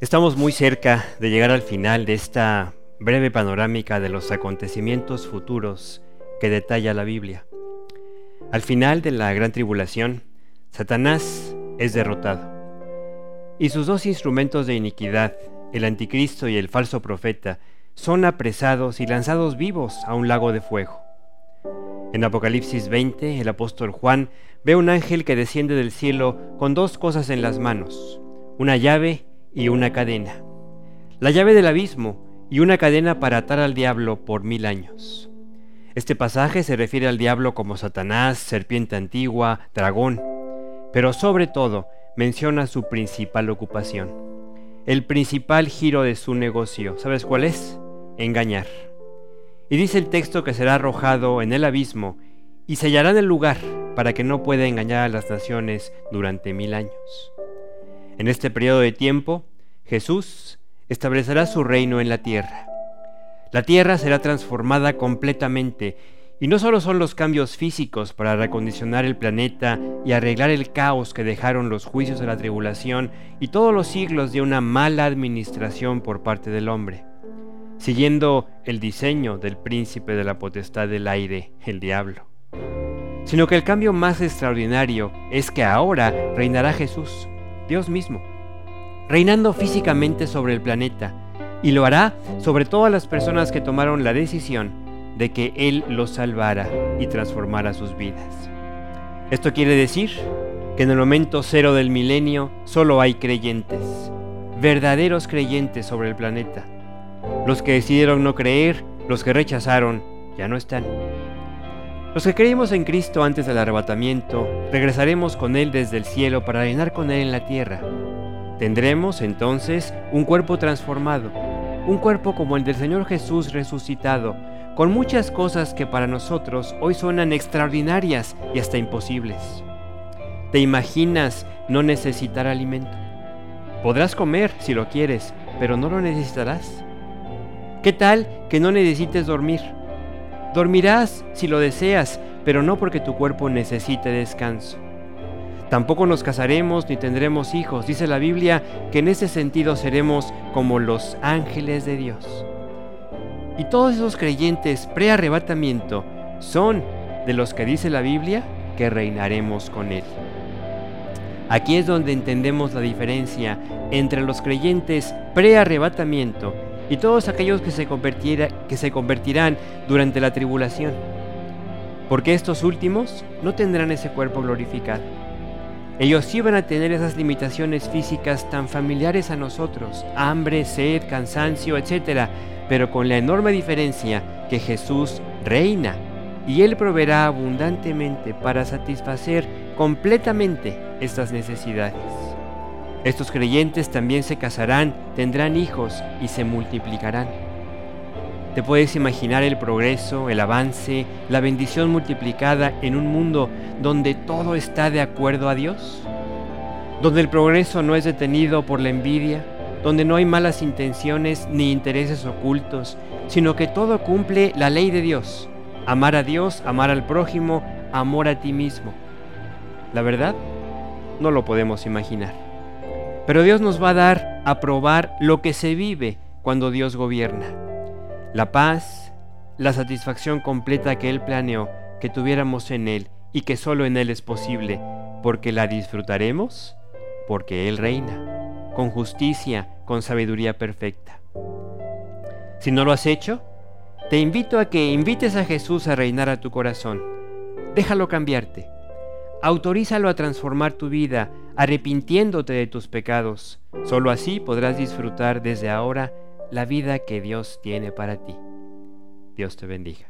Estamos muy cerca de llegar al final de esta breve panorámica de los acontecimientos futuros que detalla la Biblia. Al final de la gran tribulación, Satanás es derrotado y sus dos instrumentos de iniquidad, el anticristo y el falso profeta, son apresados y lanzados vivos a un lago de fuego. En Apocalipsis 20, el apóstol Juan ve un ángel que desciende del cielo con dos cosas en las manos, una llave y una cadena. La llave del abismo y una cadena para atar al diablo por mil años. Este pasaje se refiere al diablo como Satanás, serpiente antigua, dragón, pero sobre todo menciona su principal ocupación, el principal giro de su negocio. ¿Sabes cuál es? Engañar. Y dice el texto que será arrojado en el abismo y sellarán el lugar para que no pueda engañar a las naciones durante mil años. En este periodo de tiempo, Jesús establecerá su reino en la tierra. La tierra será transformada completamente y no solo son los cambios físicos para recondicionar el planeta y arreglar el caos que dejaron los juicios de la tribulación y todos los siglos de una mala administración por parte del hombre, siguiendo el diseño del príncipe de la potestad del aire, el diablo, sino que el cambio más extraordinario es que ahora reinará Jesús Dios mismo, reinando físicamente sobre el planeta, y lo hará sobre todas las personas que tomaron la decisión de que Él los salvara y transformara sus vidas. Esto quiere decir que en el momento cero del milenio solo hay creyentes, verdaderos creyentes sobre el planeta. Los que decidieron no creer, los que rechazaron, ya no están. Los que creímos en Cristo antes del arrebatamiento, regresaremos con Él desde el cielo para reinar con Él en la tierra. Tendremos entonces un cuerpo transformado, un cuerpo como el del Señor Jesús resucitado, con muchas cosas que para nosotros hoy suenan extraordinarias y hasta imposibles. ¿Te imaginas no necesitar alimento? Podrás comer si lo quieres, pero no lo necesitarás. ¿Qué tal que no necesites dormir? Dormirás si lo deseas, pero no porque tu cuerpo necesite descanso. Tampoco nos casaremos ni tendremos hijos. Dice la Biblia que en ese sentido seremos como los ángeles de Dios. Y todos esos creyentes pre-arrebatamiento son de los que dice la Biblia que reinaremos con Él. Aquí es donde entendemos la diferencia entre los creyentes pre-arrebatamiento y todos aquellos que se, que se convertirán durante la tribulación. Porque estos últimos no tendrán ese cuerpo glorificado. Ellos sí van a tener esas limitaciones físicas tan familiares a nosotros, hambre, sed, cansancio, etc. Pero con la enorme diferencia que Jesús reina y Él proveerá abundantemente para satisfacer completamente estas necesidades. Estos creyentes también se casarán, tendrán hijos y se multiplicarán. ¿Te puedes imaginar el progreso, el avance, la bendición multiplicada en un mundo donde todo está de acuerdo a Dios? Donde el progreso no es detenido por la envidia, donde no hay malas intenciones ni intereses ocultos, sino que todo cumple la ley de Dios. Amar a Dios, amar al prójimo, amor a ti mismo. La verdad, no lo podemos imaginar. Pero Dios nos va a dar a probar lo que se vive cuando Dios gobierna. La paz, la satisfacción completa que Él planeó que tuviéramos en Él y que solo en Él es posible, porque la disfrutaremos, porque Él reina, con justicia, con sabiduría perfecta. Si no lo has hecho, te invito a que invites a Jesús a reinar a tu corazón. Déjalo cambiarte. Autorízalo a transformar tu vida, arrepintiéndote de tus pecados. Solo así podrás disfrutar desde ahora la vida que Dios tiene para ti. Dios te bendiga.